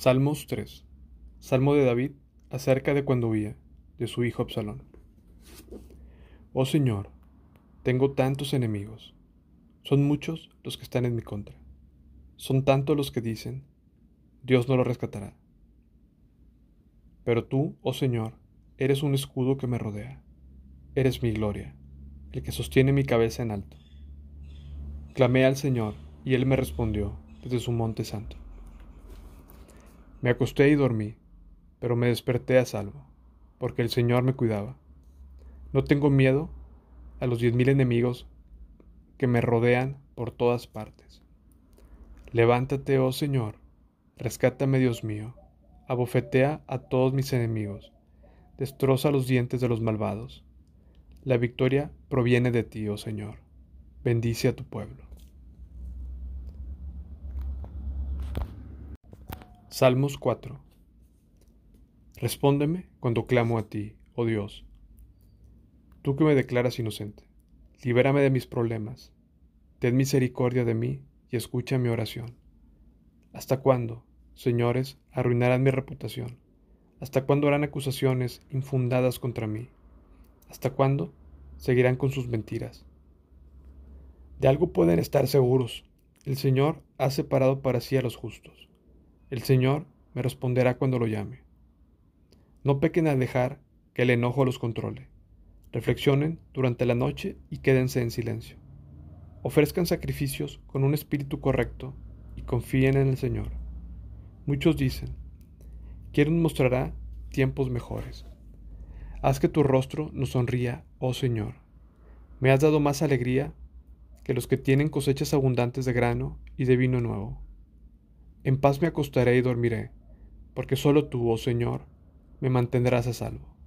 Salmos 3. Salmo de David acerca de cuando huía, de su hijo Absalón. Oh Señor, tengo tantos enemigos. Son muchos los que están en mi contra. Son tantos los que dicen, Dios no lo rescatará. Pero tú, oh Señor, eres un escudo que me rodea. Eres mi gloria, el que sostiene mi cabeza en alto. Clamé al Señor, y Él me respondió desde su monte santo. Me acosté y dormí, pero me desperté a salvo, porque el Señor me cuidaba. No tengo miedo a los diez mil enemigos que me rodean por todas partes. Levántate, oh Señor, rescátame, Dios mío, abofetea a todos mis enemigos, destroza los dientes de los malvados. La victoria proviene de ti, oh Señor. Bendice a tu pueblo. Salmos 4 Respóndeme cuando clamo a ti, oh Dios. Tú que me declaras inocente, libérame de mis problemas. Ten misericordia de mí y escucha mi oración. ¿Hasta cuándo, señores, arruinarán mi reputación? ¿Hasta cuándo harán acusaciones infundadas contra mí? ¿Hasta cuándo seguirán con sus mentiras? De algo pueden estar seguros. El Señor ha separado para sí a los justos. El Señor me responderá cuando lo llame. No pequen al dejar que el enojo los controle. Reflexionen durante la noche y quédense en silencio. Ofrezcan sacrificios con un espíritu correcto y confíen en el Señor. Muchos dicen, ¿quién mostrará tiempos mejores? Haz que tu rostro nos sonría, oh Señor. Me has dado más alegría que los que tienen cosechas abundantes de grano y de vino nuevo. En paz me acostaré y dormiré, porque solo tú, oh Señor, me mantendrás a salvo.